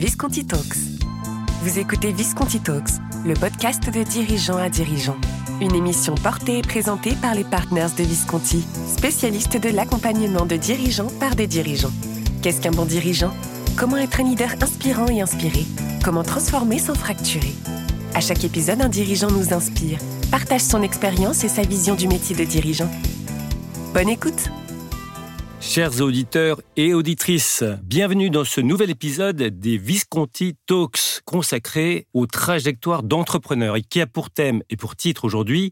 Visconti Talks. Vous écoutez Visconti Talks, le podcast de dirigeants à dirigeants. Une émission portée et présentée par les partners de Visconti, spécialistes de l'accompagnement de dirigeants par des dirigeants. Qu'est-ce qu'un bon dirigeant? Comment être un leader inspirant et inspiré? Comment transformer sans fracturer? À chaque épisode, un dirigeant nous inspire, partage son expérience et sa vision du métier de dirigeant. Bonne écoute Chers auditeurs et auditrices, bienvenue dans ce nouvel épisode des Visconti Talks consacré aux trajectoires d'entrepreneurs et qui a pour thème et pour titre aujourd'hui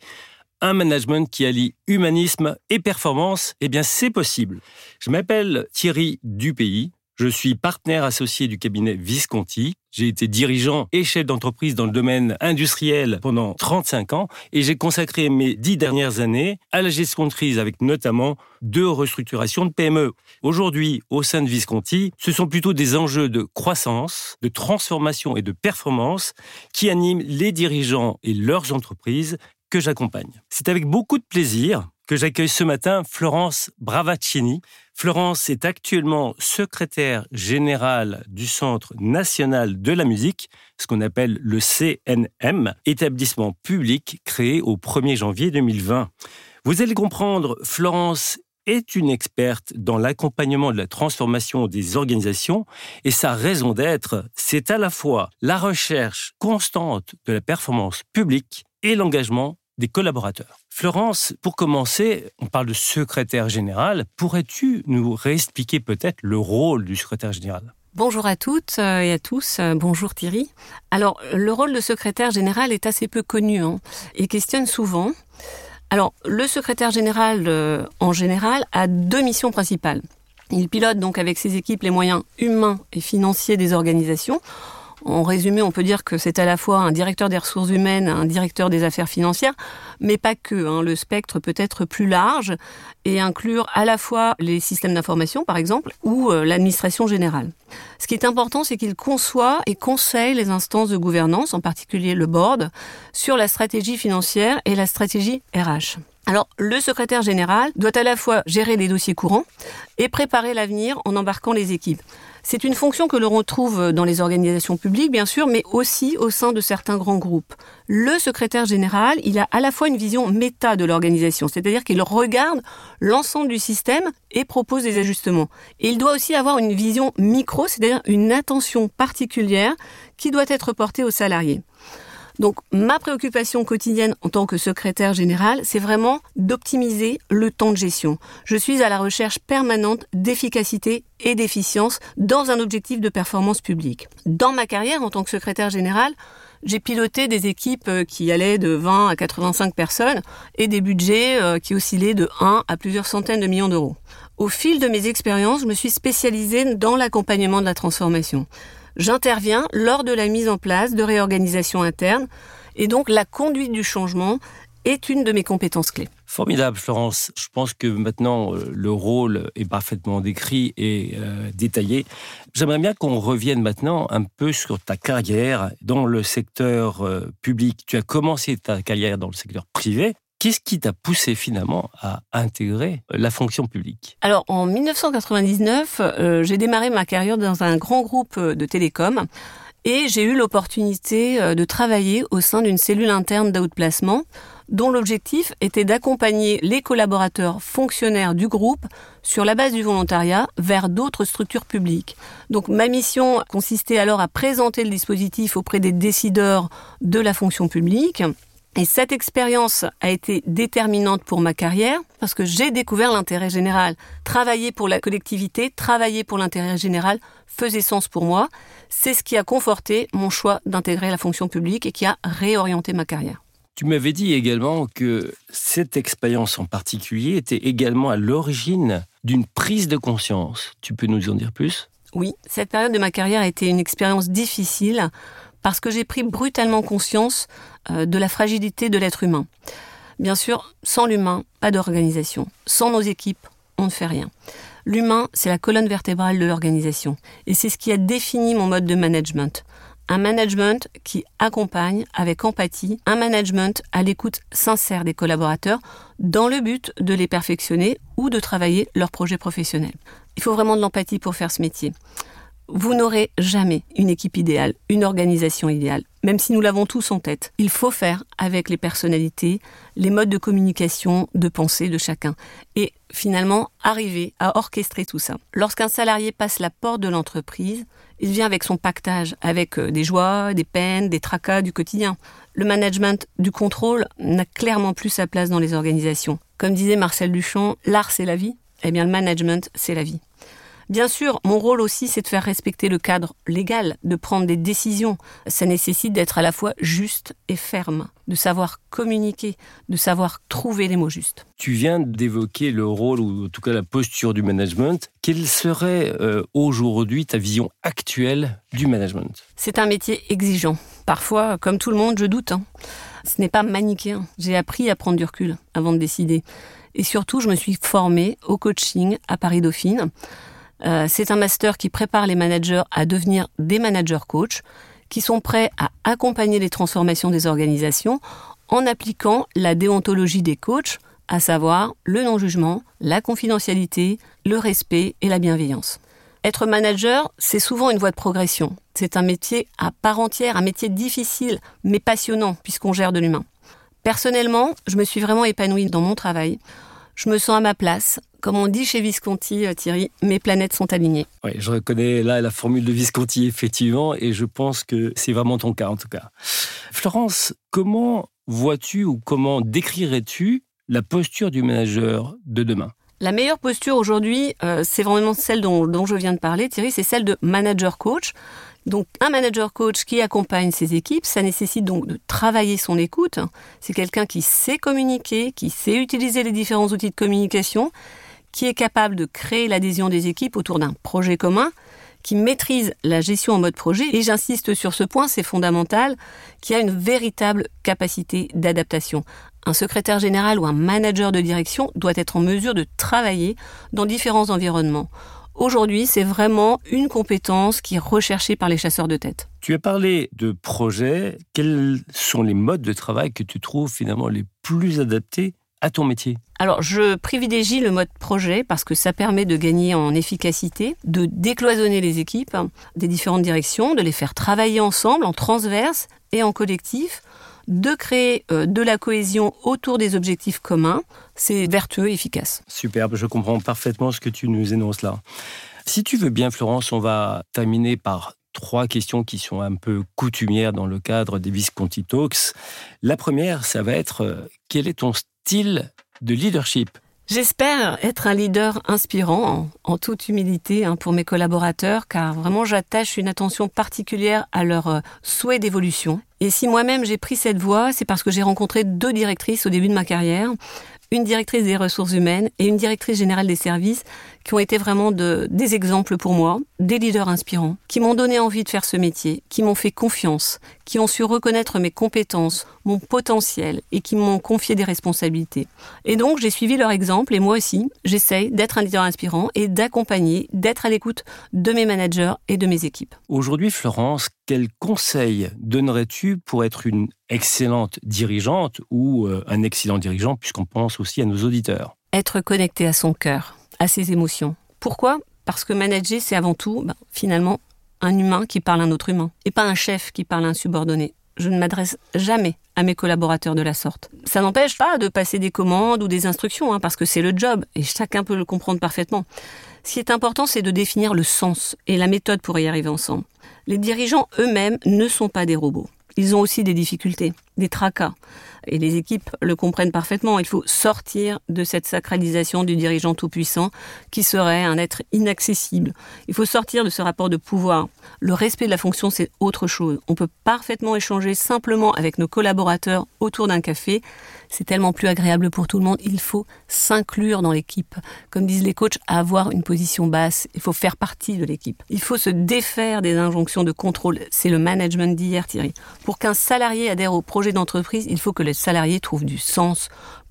un management qui allie humanisme et performance. Eh bien, c'est possible. Je m'appelle Thierry Dupays. Je suis partenaire associé du cabinet Visconti. J'ai été dirigeant et chef d'entreprise dans le domaine industriel pendant 35 ans et j'ai consacré mes dix dernières années à la gestion de crise avec notamment deux restructurations de PME. Aujourd'hui, au sein de Visconti, ce sont plutôt des enjeux de croissance, de transformation et de performance qui animent les dirigeants et leurs entreprises que j'accompagne. C'est avec beaucoup de plaisir que j'accueille ce matin Florence Bravaccini. Florence est actuellement secrétaire générale du Centre national de la musique, ce qu'on appelle le CNM, établissement public créé au 1er janvier 2020. Vous allez comprendre, Florence est une experte dans l'accompagnement de la transformation des organisations et sa raison d'être, c'est à la fois la recherche constante de la performance publique et l'engagement des collaborateurs. Florence, pour commencer, on parle de secrétaire général. Pourrais-tu nous réexpliquer peut-être le rôle du secrétaire général? Bonjour à toutes euh, et à tous. Euh, bonjour Thierry. Alors, le rôle de secrétaire général est assez peu connu hein, et questionne souvent. Alors, le secrétaire général, euh, en général, a deux missions principales. Il pilote donc avec ses équipes les moyens humains et financiers des organisations en résumé, on peut dire que c'est à la fois un directeur des ressources humaines, un directeur des affaires financières, mais pas que. Hein. Le spectre peut être plus large et inclure à la fois les systèmes d'information, par exemple, ou euh, l'administration générale. Ce qui est important, c'est qu'il conçoit et conseille les instances de gouvernance, en particulier le board, sur la stratégie financière et la stratégie RH. Alors, le secrétaire général doit à la fois gérer les dossiers courants et préparer l'avenir en embarquant les équipes. C'est une fonction que l'on retrouve dans les organisations publiques, bien sûr, mais aussi au sein de certains grands groupes. Le secrétaire général, il a à la fois une vision méta de l'organisation, c'est-à-dire qu'il regarde l'ensemble du système et propose des ajustements. Il doit aussi avoir une vision micro, c'est-à-dire une attention particulière qui doit être portée aux salariés. Donc ma préoccupation quotidienne en tant que secrétaire général, c'est vraiment d'optimiser le temps de gestion. Je suis à la recherche permanente d'efficacité et d'efficience dans un objectif de performance publique. Dans ma carrière en tant que secrétaire général, j'ai piloté des équipes euh, qui allaient de 20 à 85 personnes et des budgets euh, qui oscillaient de 1 à plusieurs centaines de millions d'euros. Au fil de mes expériences, je me suis spécialisée dans l'accompagnement de la transformation. J'interviens lors de la mise en place de réorganisation interne et donc la conduite du changement est une de mes compétences clés. Formidable, Florence. Je pense que maintenant, euh, le rôle est parfaitement décrit et euh, détaillé. J'aimerais bien qu'on revienne maintenant un peu sur ta carrière dans le secteur euh, public. Tu as commencé ta carrière dans le secteur privé. Qu'est-ce qui t'a poussé finalement à intégrer la fonction publique? Alors en 1999, euh, j'ai démarré ma carrière dans un grand groupe de télécom et j'ai eu l'opportunité euh, de travailler au sein d'une cellule interne d'outplacement dont l'objectif était d'accompagner les collaborateurs fonctionnaires du groupe sur la base du volontariat vers d'autres structures publiques. Donc ma mission consistait alors à présenter le dispositif auprès des décideurs de la fonction publique et cette expérience a été déterminante pour ma carrière parce que j'ai découvert l'intérêt général. Travailler pour la collectivité, travailler pour l'intérêt général faisait sens pour moi. C'est ce qui a conforté mon choix d'intégrer la fonction publique et qui a réorienté ma carrière. Tu m'avais dit également que cette expérience en particulier était également à l'origine d'une prise de conscience. Tu peux nous en dire plus? Oui, cette période de ma carrière a été une expérience difficile parce que j'ai pris brutalement conscience euh, de la fragilité de l'être humain. Bien sûr, sans l'humain, pas d'organisation. Sans nos équipes, on ne fait rien. L'humain, c'est la colonne vertébrale de l'organisation. Et c'est ce qui a défini mon mode de management. Un management qui accompagne avec empathie, un management à l'écoute sincère des collaborateurs dans le but de les perfectionner ou de travailler leur projet professionnel. Il faut vraiment de l'empathie pour faire ce métier. Vous n'aurez jamais une équipe idéale, une organisation idéale, même si nous l'avons tous en tête. Il faut faire avec les personnalités, les modes de communication, de pensée de chacun. Et finalement, arriver à orchestrer tout ça. Lorsqu'un salarié passe la porte de l'entreprise, il vient avec son pactage, avec euh, des joies, des peines, des tracas du quotidien. Le management du contrôle n'a clairement plus sa place dans les organisations. Comme disait Marcel Duchamp, l'art c'est la vie, eh bien le management c'est la vie. Bien sûr, mon rôle aussi, c'est de faire respecter le cadre légal, de prendre des décisions. Ça nécessite d'être à la fois juste et ferme, de savoir communiquer, de savoir trouver les mots justes. Tu viens d'évoquer le rôle, ou en tout cas la posture du management. Quelle serait euh, aujourd'hui ta vision actuelle du management? C'est un métier exigeant. Parfois, comme tout le monde, je doute. Hein. Ce n'est pas manichéen. J'ai appris à prendre du recul avant de décider. Et surtout, je me suis formée au coaching à Paris Dauphine. Euh, c'est un master qui prépare les managers à devenir des managers coach, qui sont prêts à accompagner les transformations des organisations en appliquant la déontologie des coachs, à savoir le non-jugement, la confidentialité, le respect et la bienveillance. Être manager, c'est souvent une voie de progression. C'est un métier à part entière, un métier difficile, mais passionnant, puisqu'on gère de l'humain. Personnellement, je me suis vraiment épanouie dans mon travail. Je me sens à ma place, comme on dit chez Visconti, euh, Thierry, mes planètes sont alignées. Oui, je reconnais là la formule de Visconti, effectivement, et je pense que c'est vraiment ton cas, en tout cas. Florence, comment vois-tu ou comment décrirais-tu la posture du manager de demain? La meilleure posture aujourd'hui, euh, c'est vraiment celle dont, dont, je viens de parler, Thierry, c'est celle de manager coach. Donc un manager coach qui accompagne ses équipes, ça nécessite donc de travailler son écoute. C'est quelqu'un qui sait communiquer, qui sait utiliser les différents outils de communication, qui est capable de créer l'adhésion des équipes autour d'un projet commun, qui maîtrise la gestion en mode projet, et j'insiste sur ce point, c'est fondamental, qui a une véritable capacité d'adaptation. Un secrétaire général ou un manager de direction doit être en mesure de travailler dans différents environnements. Aujourd'hui, c'est vraiment une compétence qui est recherchée par les chasseurs de tête. Tu as parlé de projets. Quels sont les modes de travail que tu trouves finalement les plus adaptés à ton métier alors, je privilégie le mode projet parce que ça permet de gagner en efficacité, de décloisonner les équipes des différentes directions, de les faire travailler ensemble en transverse et en collectif, de créer euh, de la cohésion autour des objectifs communs. C'est vertueux et efficace. Superbe, je comprends parfaitement ce que tu nous énonces là. Si tu veux bien, Florence, on va terminer par trois questions qui sont un peu coutumières dans le cadre des Visconti Talks. La première, ça va être euh, quel est ton style de leadership J'espère être un leader inspirant en, toute humilité hein, pour mes collaborateurs car vraiment j'attache une attention particulière à leur euh, souhait d'évolution. Et si moi-même j'ai pris cette voie, c'est parce que j'ai rencontré deux directrices au début de ma carrière, une directrice des ressources humaines et une directrice générale des services qui ont été vraiment de, des exemples pour moi, des leaders inspirants, qui m'ont donné envie de faire ce métier, qui m'ont fait confiance, qui ont su reconnaître mes compétences, mon potentiel et qui m'ont confié des responsabilités. Et donc j'ai suivi leur exemple et moi aussi, j'essaye d'être un leader inspirant et d'accompagner, d'être à l'écoute de mes managers et de mes équipes. Aujourd'hui, Florence, quel conseil donnerais-tu pour être une excellente dirigeante ou euh, un excellent dirigeant, puisqu'on pense aussi à nos auditeurs? Être connecté à son cœur, à ses émotions. Pourquoi? Parce que manager, c'est avant tout, ben, finalement, un humain qui parle à un autre humain, et pas un chef qui parle à un subordonné. Je ne m'adresse jamais à mes collaborateurs de la sorte. Ça n'empêche pas de passer des commandes ou des instructions, hein, parce que c'est le job, et chacun peut le comprendre parfaitement. Ce qui est important, c'est de définir le sens et la méthode pour y arriver ensemble. Les dirigeants eux-mêmes ne sont pas des robots. Ils ont aussi des difficultés, des tracas et les équipes le comprennent parfaitement, il faut sortir de cette sacralisation du dirigeant tout-puissant qui serait un être inaccessible. Il faut sortir de ce rapport de pouvoir. Le respect de la fonction, c'est autre chose. On peut parfaitement échanger simplement avec nos collaborateurs autour d'un café. C'est tellement plus agréable pour tout le monde. Il faut s'inclure dans l'équipe. Comme disent les coachs, avoir une position basse. Il faut faire partie de l'équipe. Il faut se défaire des injonctions de contrôle. C'est le management d'hier, Thierry. Pour qu'un salarié adhère au projet d'entreprise, il faut que le salarié trouve du sens.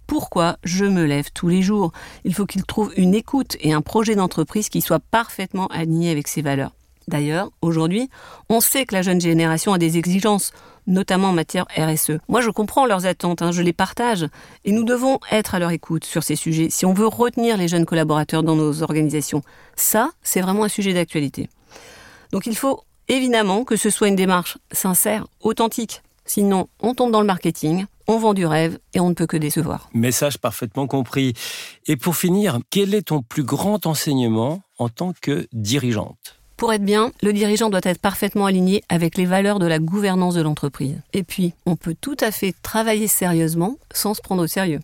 Pourquoi je me lève tous les jours? Il faut qu'il trouve une écoute et un projet d'entreprise qui soit parfaitement aligné avec ses valeurs. D'ailleurs, aujourd'hui, on sait que la jeune génération a des exigences, notamment en matière RSE. Moi, je comprends leurs attentes, hein, je les partage, et nous devons être à leur écoute sur ces sujets si on veut retenir les jeunes collaborateurs dans nos organisations. Ça, c'est vraiment un sujet d'actualité. Donc il faut évidemment que ce soit une démarche sincère, authentique. Sinon, on tombe dans le marketing, on vend du rêve et on ne peut que décevoir. Message parfaitement compris. Et pour finir, quel est ton plus grand enseignement en tant que dirigeante? Pour être bien, le dirigeant doit être parfaitement aligné avec les valeurs de la gouvernance de l'entreprise. Et puis, on peut tout à fait travailler sérieusement sans se prendre au sérieux.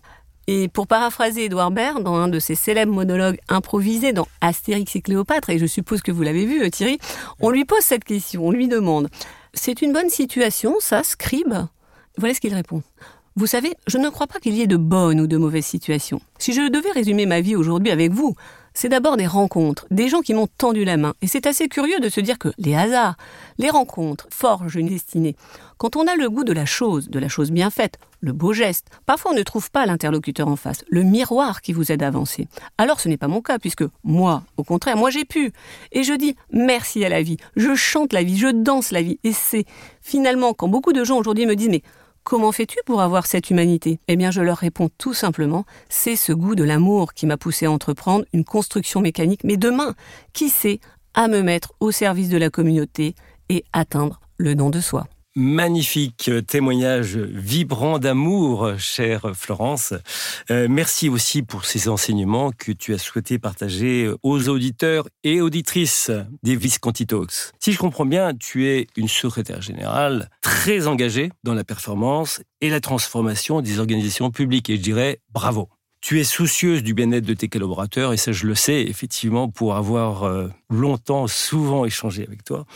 Et pour paraphraser Edouard Baird dans un de ses célèbres monologues improvisés dans Astérix et Cléopâtre, et je suppose que vous l'avez vu Thierry, on lui pose cette question, on lui demande C'est une bonne situation, ça, scribe? Voilà ce qu'il répond. Vous savez, je ne crois pas qu'il y ait de bonnes ou de mauvaises situations. Si je devais résumer ma vie aujourd'hui avec vous, c'est d'abord des rencontres, des gens qui m'ont tendu la main. Et c'est assez curieux de se dire que les hasards, les rencontres forgent une destinée. Quand on a le goût de la chose, de la chose bien faite, le beau geste, parfois on ne trouve pas l'interlocuteur en face, le miroir qui vous aide à avancer. Alors ce n'est pas mon cas, puisque moi, au contraire, moi j'ai pu. Et je dis merci à la vie, je chante la vie, je danse la vie. Et c'est finalement quand beaucoup de gens aujourd'hui me disent mais Comment fais-tu pour avoir cette humanité? Eh bien, je leur réponds tout simplement, c'est ce goût de l'amour qui m'a poussé à entreprendre une construction mécanique, mais demain, qui sait, à me mettre au service de la communauté et atteindre le don de soi. Magnifique témoignage vibrant d'amour, chère Florence. Euh, merci aussi pour ces enseignements que tu as souhaité partager aux auditeurs et auditrices des Visconti Talks. Si je comprends bien, tu es une secrétaire générale très engagée dans la performance et la transformation des organisations publiques. Et je dirais bravo. Tu es soucieuse du bien-être de tes collaborateurs et ça je le sais effectivement pour avoir euh, longtemps, souvent échangé avec toi.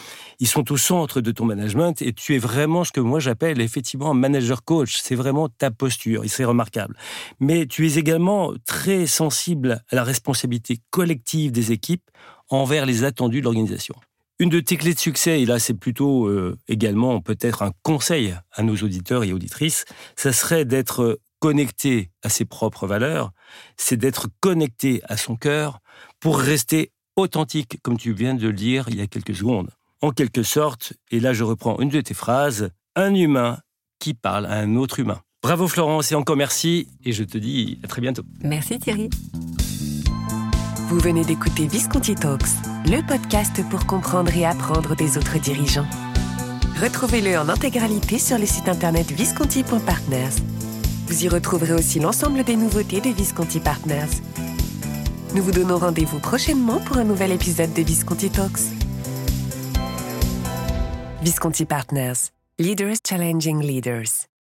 Ils sont au centre de ton management et tu es vraiment ce que moi j'appelle effectivement un manager coach. C'est vraiment ta posture et c'est remarquable. Mais tu es également très sensible à la responsabilité collective des équipes envers les attendus de l'organisation. Une de tes clés de succès, et là c'est plutôt euh, également peut-être un conseil à nos auditeurs et auditrices, ça serait d'être connecté à ses propres valeurs, c'est d'être connecté à son cœur pour rester authentique, comme tu viens de le dire il y a quelques secondes. En quelque sorte, et là je reprends une de tes phrases, un humain qui parle à un autre humain. Bravo Florence et encore merci et je te dis à très bientôt. Merci Thierry. Vous venez d'écouter Visconti Talks, le podcast pour comprendre et apprendre des autres dirigeants. Retrouvez-le en intégralité sur le site internet visconti.partners. Vous y retrouverez aussi l'ensemble des nouveautés de Visconti Partners. Nous vous donnons rendez-vous prochainement pour un nouvel épisode de Visconti Talks. Visconti Partners, Leaders Challenging Leaders.